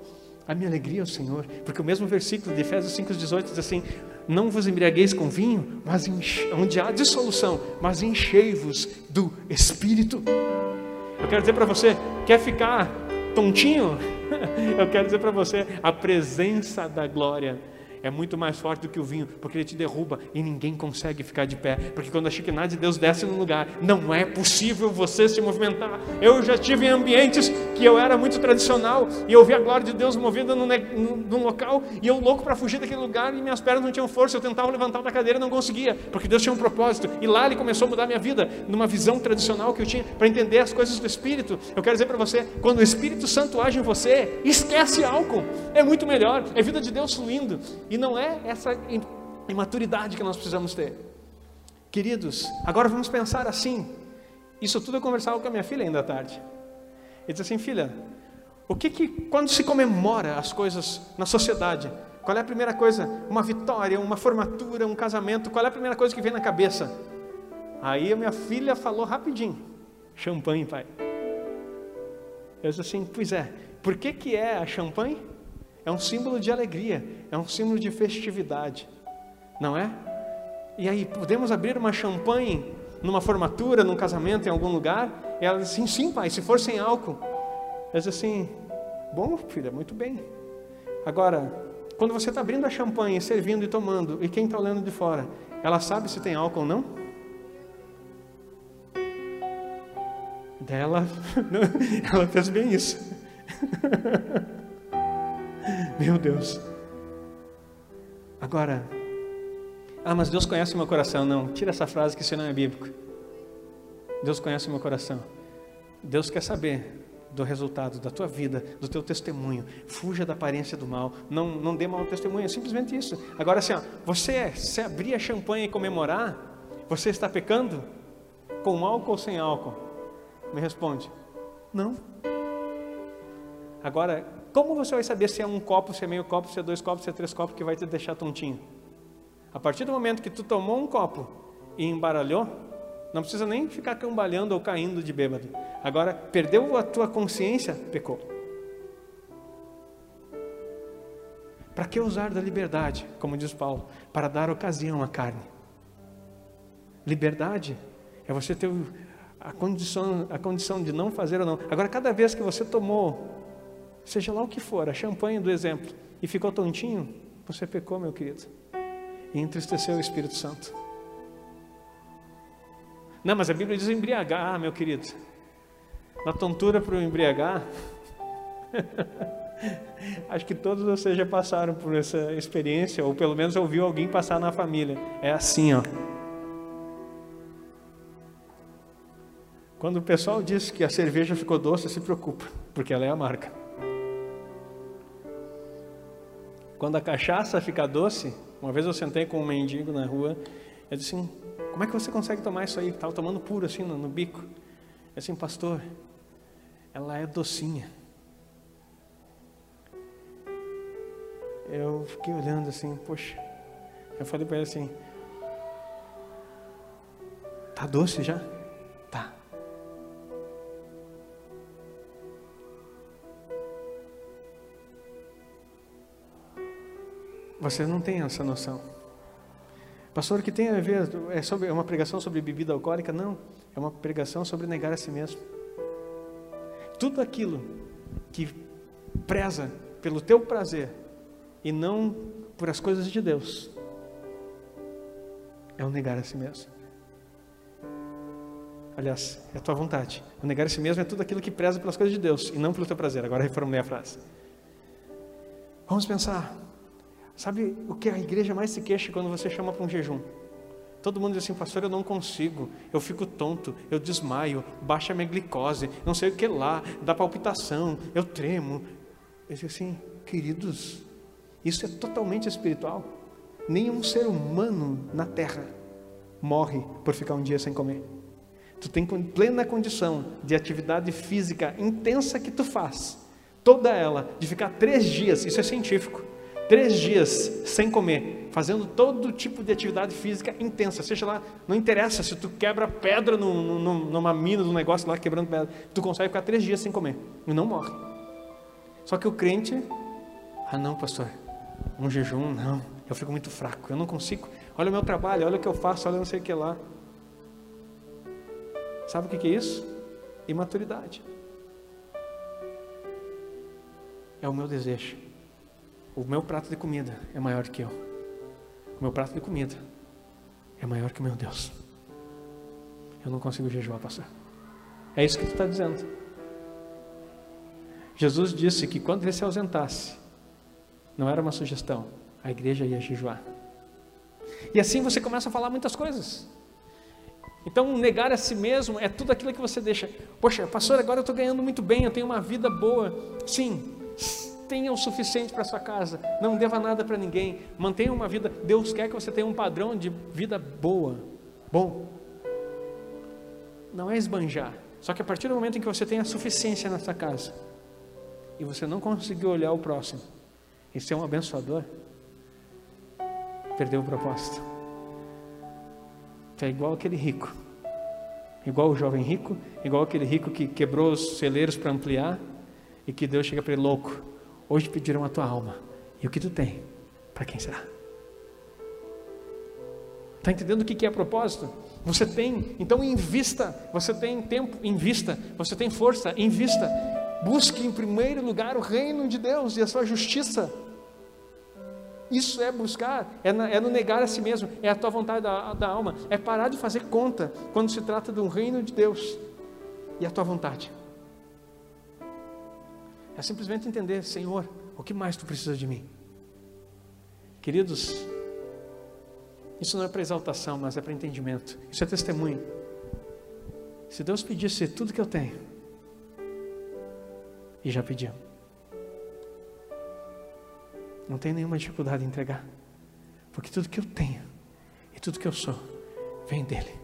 A minha alegria é o Senhor, porque o mesmo versículo de Efésios 5,18 diz assim: Não vos embriagueis com vinho, mas enche... onde há dissolução, mas enchei-vos do Espírito. Eu quero dizer para você: quer ficar tontinho? Eu quero dizer para você, a presença da glória é muito mais forte do que o vinho, porque ele te derruba e ninguém consegue ficar de pé. Porque quando a chiquinada de Deus desce no lugar, não é possível você se movimentar. Eu já estive em ambientes que eu era muito tradicional e eu vi a glória de Deus movida num, num local e eu louco para fugir daquele lugar e minhas pernas não tinham força. Eu tentava levantar da cadeira e não conseguia, porque Deus tinha um propósito. E lá ele começou a mudar minha vida, numa visão tradicional que eu tinha para entender as coisas do Espírito. Eu quero dizer para você, quando o Espírito Santo age em você, esquece álcool. É muito melhor. É vida de Deus fluindo. E não é essa imaturidade que nós precisamos ter. Queridos, agora vamos pensar assim. Isso tudo eu conversava com a minha filha ainda à tarde. Ele disse assim, filha, o que que, quando se comemora as coisas na sociedade, qual é a primeira coisa? Uma vitória, uma formatura, um casamento, qual é a primeira coisa que vem na cabeça? Aí a minha filha falou rapidinho, champanhe, pai. Eu disse assim, pois é, por que que é a champanhe? É um símbolo de alegria, é um símbolo de festividade, não é? E aí, podemos abrir uma champanhe numa formatura, num casamento, em algum lugar? E ela diz assim: sim, pai, se for sem álcool. Ela diz assim: bom, filha, muito bem. Agora, quando você está abrindo a champanhe, servindo e tomando, e quem está olhando de fora, ela sabe se tem álcool ou não? Dela, ela fez bem isso. Meu Deus. Agora, ah, mas Deus conhece o meu coração. Não, tira essa frase que isso não é bíblico. Deus conhece o meu coração. Deus quer saber do resultado da tua vida, do teu testemunho. Fuja da aparência do mal. Não, não dê mau testemunho. É simplesmente isso. Agora, assim, ó, você se abrir a champanhe e comemorar, você está pecando? Com álcool ou sem álcool? Me responde. Não. Agora, como você vai saber se é um copo, se é meio copo, se é dois copos, se é três copos que vai te deixar tontinho? A partir do momento que tu tomou um copo e embaralhou, não precisa nem ficar cambalhando ou caindo de bêbado. Agora, perdeu a tua consciência, pecou. Para que usar da liberdade, como diz Paulo? Para dar ocasião à carne. Liberdade é você ter a condição, a condição de não fazer ou não. Agora, cada vez que você tomou, seja lá o que for, a champanhe do exemplo, e ficou tontinho, você pecou, meu querido, e entristeceu o Espírito Santo. Não, mas a Bíblia diz embriagar, meu querido. Da tontura para o embriagar. Acho que todos vocês já passaram por essa experiência, ou pelo menos ouviu alguém passar na família. É assim, ó. Quando o pessoal diz que a cerveja ficou doce, se preocupa, porque ela é amarga. Quando a cachaça fica doce, uma vez eu sentei com um mendigo na rua, eu disse assim, como é que você consegue tomar isso aí? Estava tomando puro assim no, no bico. Eu assim, pastor, ela é docinha. Eu fiquei olhando assim, poxa. Eu falei para ele assim, tá doce já? Você não tem essa noção. Pastor, que tem a ver, é, sobre, é uma pregação sobre bebida alcoólica? Não, é uma pregação sobre negar a si mesmo. Tudo aquilo que preza pelo teu prazer e não por as coisas de Deus é o negar a si mesmo. Aliás, é a tua vontade. O negar a si mesmo é tudo aquilo que preza pelas coisas de Deus e não pelo teu prazer. Agora reformulei a frase. Vamos pensar. Sabe o que a igreja mais se queixa quando você chama para um jejum? Todo mundo diz assim, pastor, eu não consigo, eu fico tonto, eu desmaio, baixa minha glicose, não sei o que lá, dá palpitação, eu tremo. Eu digo assim, queridos, isso é totalmente espiritual. Nenhum ser humano na terra morre por ficar um dia sem comer. Tu tem plena condição de atividade física intensa que tu faz, toda ela, de ficar três dias, isso é científico três dias sem comer, fazendo todo tipo de atividade física intensa, seja lá, não interessa se tu quebra pedra no, no, numa mina, num negócio lá quebrando pedra, tu consegue ficar três dias sem comer e não morre. Só que o crente, ah não, pastor, um jejum, não, eu fico muito fraco, eu não consigo. Olha o meu trabalho, olha o que eu faço, olha não sei o que lá. Sabe o que é isso? Imaturidade. É o meu desejo. O meu prato de comida é maior que eu. O meu prato de comida é maior que o meu Deus. Eu não consigo jejuar, pastor. É isso que tu está dizendo. Jesus disse que quando ele se ausentasse, não era uma sugestão, a igreja ia jejuar. E assim você começa a falar muitas coisas. Então, negar a si mesmo é tudo aquilo que você deixa. Poxa, pastor, agora eu estou ganhando muito bem, eu tenho uma vida boa. Sim, tenha o suficiente para sua casa, não deva nada para ninguém, mantenha uma vida. Deus quer que você tenha um padrão de vida boa, bom. Não é esbanjar. Só que a partir do momento em que você tem a suficiência na sua casa e você não conseguiu olhar o próximo e ser um abençoador, perdeu o propósito. Você é igual aquele rico, igual o jovem rico, igual aquele rico que quebrou os celeiros para ampliar e que Deus chega para ele louco. Hoje pediram a tua alma. E o que tu tem? Para quem será? Está entendendo o que é propósito? Você tem, então invista. Você tem tempo, invista. Você tem força, invista. Busque em primeiro lugar o reino de Deus e a sua justiça. Isso é buscar, é, na, é no negar a si mesmo, é a tua vontade da, da alma, é parar de fazer conta quando se trata de um reino de Deus e a tua vontade. É simplesmente entender, Senhor, o que mais tu precisa de mim? Queridos, isso não é para exaltação, mas é para entendimento. Isso é testemunho. Se Deus pedisse tudo que eu tenho, e já pediu, não tem nenhuma dificuldade em entregar, porque tudo que eu tenho e tudo que eu sou vem dele.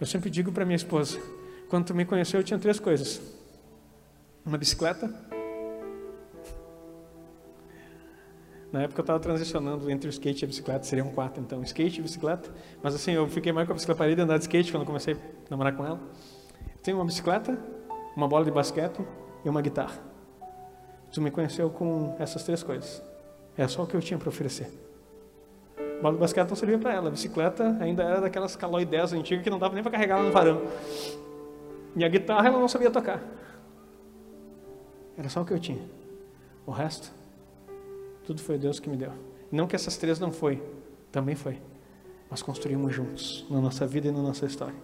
Eu sempre digo para minha esposa: quando tu me conheceu, eu tinha três coisas: uma bicicleta. Na época eu estava transicionando entre o skate e a bicicleta, seriam quatro então, skate e bicicleta. Mas assim, eu fiquei mais com a bicicleta, parei de andar de skate quando comecei a namorar com ela. Tenho uma bicicleta, uma bola de basquete e uma guitarra. Tu me conheceu com essas três coisas. É só o que eu tinha para oferecer. Bola de basquete não servia para ela, a bicicleta ainda era daquelas Caloi 10 antigas que não dava nem para carregar ela no varão. E a guitarra ela não sabia tocar. Era só o que eu tinha. O resto, tudo foi Deus que me deu. Não que essas três não foi, também foi. Mas construímos juntos, na nossa vida e na nossa história.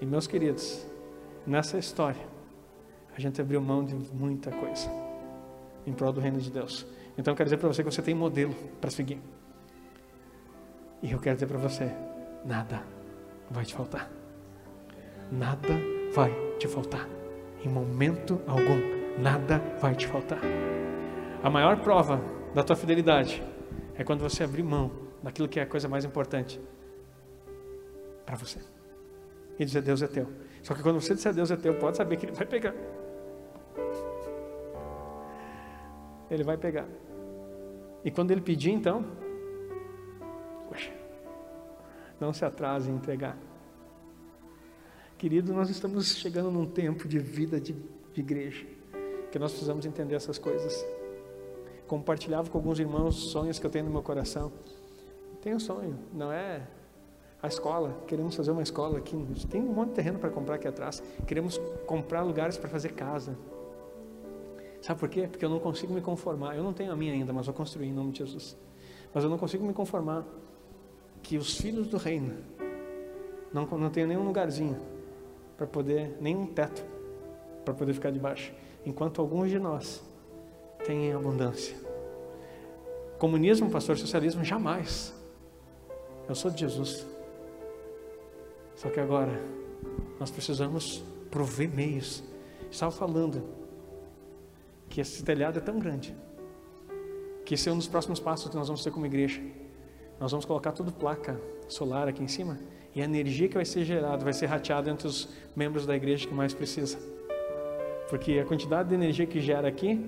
E meus queridos, nessa história, a gente abriu mão de muita coisa em prol do reino de Deus. Então eu quero dizer para você que você tem modelo para seguir. E eu quero dizer para você: nada vai te faltar. Nada vai te faltar. Em momento algum, nada vai te faltar. A maior prova da tua fidelidade é quando você abrir mão daquilo que é a coisa mais importante para você. E dizer: Deus é teu. Só que quando você disser Deus é teu, pode saber que Ele vai pegar. Ele vai pegar. E quando Ele pedir, então, não se atrase em entregar. Querido, nós estamos chegando num tempo de vida de, de igreja, que nós precisamos entender essas coisas. Compartilhava com alguns irmãos sonhos que eu tenho no meu coração. Tenho um sonho, não é a escola, queremos fazer uma escola aqui, tem um monte de terreno para comprar aqui atrás. Queremos comprar lugares para fazer casa. Sabe por quê? Porque eu não consigo me conformar. Eu não tenho a minha ainda, mas vou construir em nome de Jesus. Mas eu não consigo me conformar que os filhos do reino não, não tenham nenhum lugarzinho para poder, nenhum teto para poder ficar debaixo, enquanto alguns de nós têm abundância. Comunismo, pastor, socialismo, jamais. Eu sou de Jesus. Só que agora nós precisamos prover meios. Estava falando que esse telhado é tão grande que esse é um dos próximos passos que nós vamos ter como igreja. Nós vamos colocar tudo placa solar aqui em cima e a energia que vai ser gerada vai ser rateada entre os membros da igreja que mais precisa. Porque a quantidade de energia que gera aqui,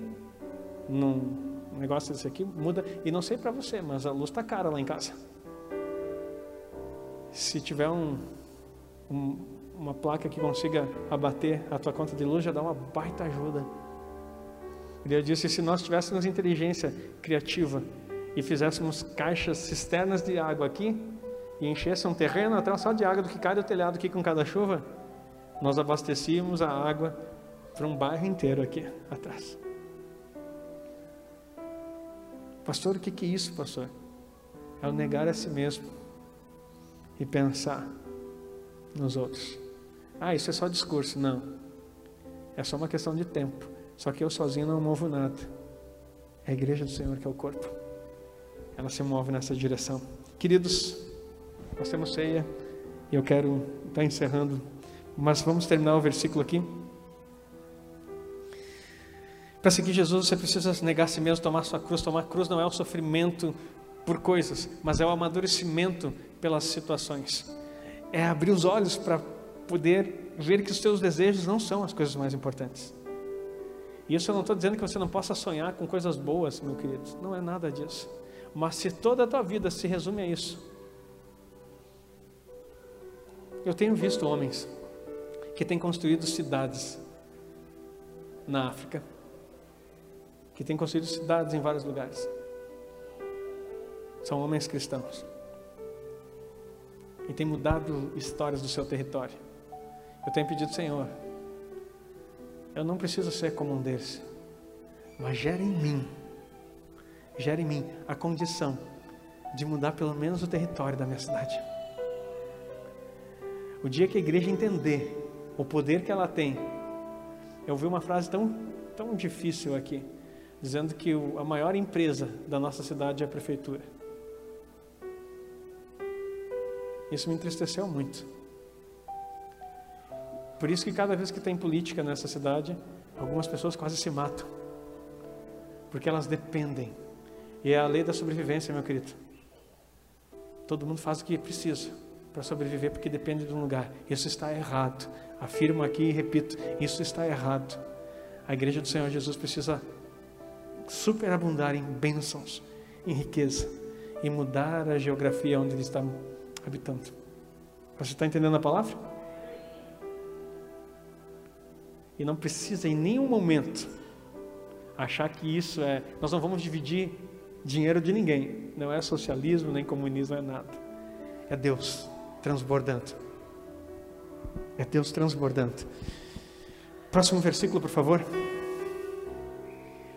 num negócio desse aqui, muda. E não sei para você, mas a luz está cara lá em casa. Se tiver um, um, uma placa que consiga abater a tua conta de luz, já dá uma baita ajuda. Ele disse: se nós tivéssemos inteligência criativa e fizéssemos caixas cisternas de água aqui, e enchesse um terreno até só de água do que cai do telhado aqui com cada chuva, nós abastecíamos a água para um bairro inteiro aqui atrás. Pastor, o que é isso, pastor? É o negar a si mesmo e pensar nos outros. Ah, isso é só discurso. Não. É só uma questão de tempo. Só que eu sozinho não movo nada. É a igreja do Senhor que é o corpo. Ela se move nessa direção. Queridos, nós temos ceia e eu quero estar encerrando, mas vamos terminar o versículo aqui. Para seguir Jesus, você precisa negar a si mesmo, tomar sua cruz. Tomar cruz não é o sofrimento por coisas, mas é o amadurecimento pelas situações. É abrir os olhos para poder ver que os teus desejos não são as coisas mais importantes. E isso eu não estou dizendo que você não possa sonhar com coisas boas, meu querido. Não é nada disso. Mas se toda a tua vida se resume a isso, eu tenho visto homens que têm construído cidades na África, que têm construído cidades em vários lugares. São homens cristãos. E têm mudado histórias do seu território. Eu tenho pedido, Senhor, eu não preciso ser como um deles, mas gere em mim, gere em mim a condição de mudar pelo menos o território da minha cidade. O dia que a igreja entender o poder que ela tem, eu ouvi uma frase tão, tão difícil aqui, dizendo que a maior empresa da nossa cidade é a prefeitura. Isso me entristeceu muito. Por isso que cada vez que tem política nessa cidade, algumas pessoas quase se matam. Porque elas dependem. E é a lei da sobrevivência, meu querido. Todo mundo faz o que precisa para sobreviver porque depende de um lugar. Isso está errado. Afirmo aqui e repito, isso está errado. A igreja do Senhor Jesus precisa superabundar em bênçãos, em riqueza e mudar a geografia onde ele está habitando. Você está entendendo a palavra? E não precisa em nenhum momento achar que isso é. Nós não vamos dividir dinheiro de ninguém. Não é socialismo, nem comunismo, é nada. É Deus transbordando. É Deus transbordando. Próximo versículo, por favor.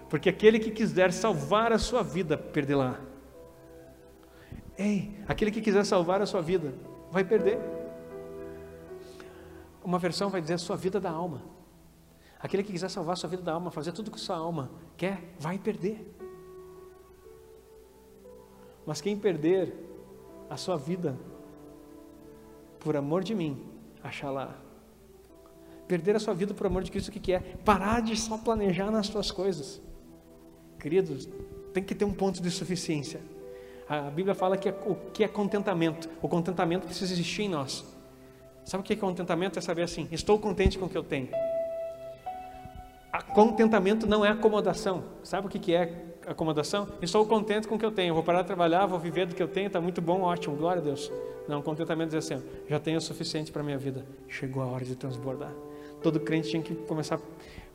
Porque aquele que quiser salvar a sua vida, perdê-la. Ei, aquele que quiser salvar a sua vida, vai perder. Uma versão vai dizer a sua vida da alma. Aquele que quiser salvar a sua vida da alma, fazer tudo que sua alma quer, vai perder. Mas quem perder a sua vida por amor de mim, achar lá. Perder a sua vida por amor de Cristo, o que, que é? Parar de só planejar nas suas coisas. Queridos, tem que ter um ponto de suficiência. A Bíblia fala que é, o que é contentamento. O contentamento precisa existir em nós. Sabe o que é contentamento? É saber assim: estou contente com o que eu tenho. A contentamento não é acomodação. Sabe o que é acomodação? Estou contente com o que eu tenho. Vou parar de trabalhar, vou viver do que eu tenho. Está muito bom, ótimo, glória a Deus. Não, contentamento é dizer assim: já tenho o suficiente para a minha vida. Chegou a hora de transbordar. Todo crente tinha que começar a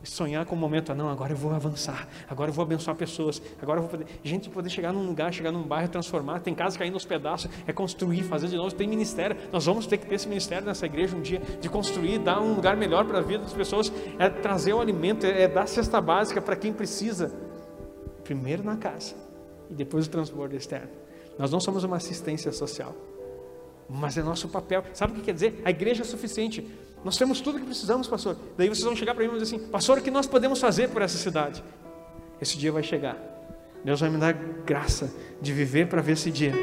sonhar com o momento, ah, não, agora eu vou avançar, agora eu vou abençoar pessoas, agora eu vou poder, gente, poder chegar num lugar, chegar num bairro, transformar, tem casa caindo aos pedaços, é construir, fazer de novo, tem ministério, nós vamos ter que ter esse ministério nessa igreja um dia, de construir, dar um lugar melhor para a vida das pessoas, é trazer o alimento, é, é dar cesta básica para quem precisa, primeiro na casa, e depois o transbordo externo, nós não somos uma assistência social, mas é nosso papel. Sabe o que quer dizer? A igreja é suficiente. Nós temos tudo o que precisamos, pastor. Daí vocês vão chegar para mim e dizer assim: Pastor, o que nós podemos fazer por essa cidade? Esse dia vai chegar. Deus vai me dar graça de viver para ver esse dia.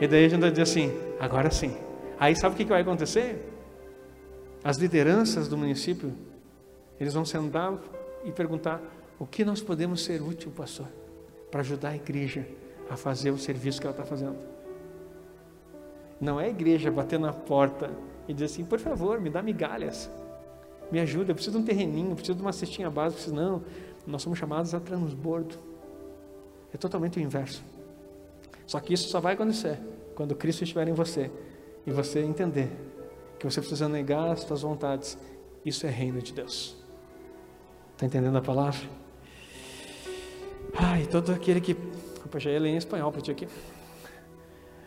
E daí a gente vai dizer assim: Agora sim. Aí sabe o que vai acontecer? As lideranças do município, eles vão sentar e perguntar: O que nós podemos ser útil, pastor, para ajudar a igreja a fazer o serviço que ela está fazendo? Não é a igreja bater na porta e dizer assim: por favor, me dá migalhas, me ajuda, eu preciso de um terreninho, eu preciso de uma cestinha básica. Não, nós somos chamados a transbordo. É totalmente o inverso. Só que isso só vai acontecer quando Cristo estiver em você e você entender que você precisa negar as suas vontades. Isso é reino de Deus. Está entendendo a palavra? Ai, todo aquele que. Opa, já ia ler em espanhol para ti aqui.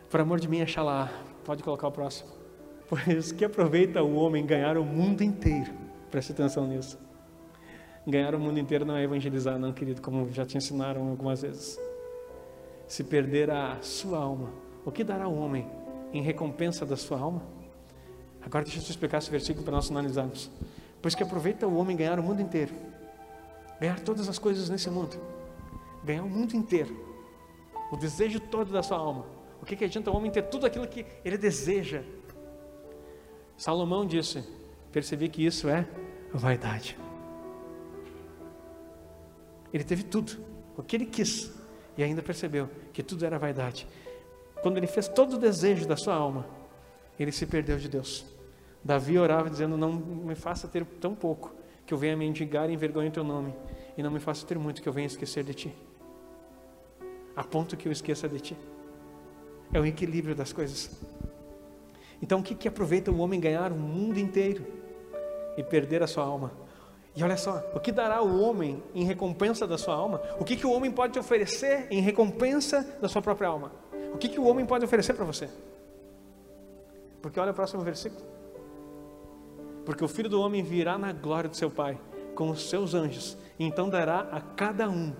Por amor de mim, Axalá. Pode colocar o próximo. Pois que aproveita o homem ganhar o mundo inteiro. Preste atenção nisso. Ganhar o mundo inteiro não é evangelizar, não, querido, como já te ensinaram algumas vezes. Se perder a sua alma, o que dará o homem em recompensa da sua alma? Agora deixa eu te explicar esse versículo para nós analisarmos. Pois que aproveita o homem ganhar o mundo inteiro, ganhar todas as coisas nesse mundo, ganhar o mundo inteiro, o desejo todo da sua alma, o que, que adianta o homem ter tudo aquilo que ele deseja? Salomão disse: percebi que isso é vaidade. Ele teve tudo, o que ele quis, e ainda percebeu que tudo era vaidade. Quando ele fez todo o desejo da sua alma, ele se perdeu de Deus. Davi orava dizendo: Não me faça ter tão pouco, que eu venha mendigar e o teu nome, e não me faça ter muito, que eu venha esquecer de ti, a ponto que eu esqueça de ti. É o equilíbrio das coisas. Então, o que, que aproveita o homem ganhar o mundo inteiro e perder a sua alma? E olha só, o que dará o homem em recompensa da sua alma? O que, que o homem pode te oferecer em recompensa da sua própria alma? O que, que o homem pode oferecer para você? Porque olha o próximo versículo. Porque o filho do homem virá na glória do seu Pai com os seus anjos, e então dará a cada um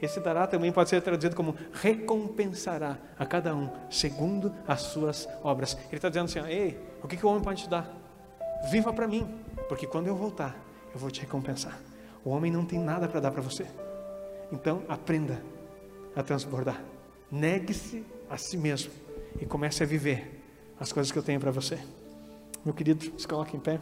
esse dará também pode ser traduzido como recompensará a cada um segundo as suas obras. Ele está dizendo assim: ei, o que, que o homem pode te dar? Viva para mim, porque quando eu voltar, eu vou te recompensar. O homem não tem nada para dar para você. Então, aprenda a transbordar. Negue-se a si mesmo e comece a viver as coisas que eu tenho para você. Meu querido, se coloque em pé.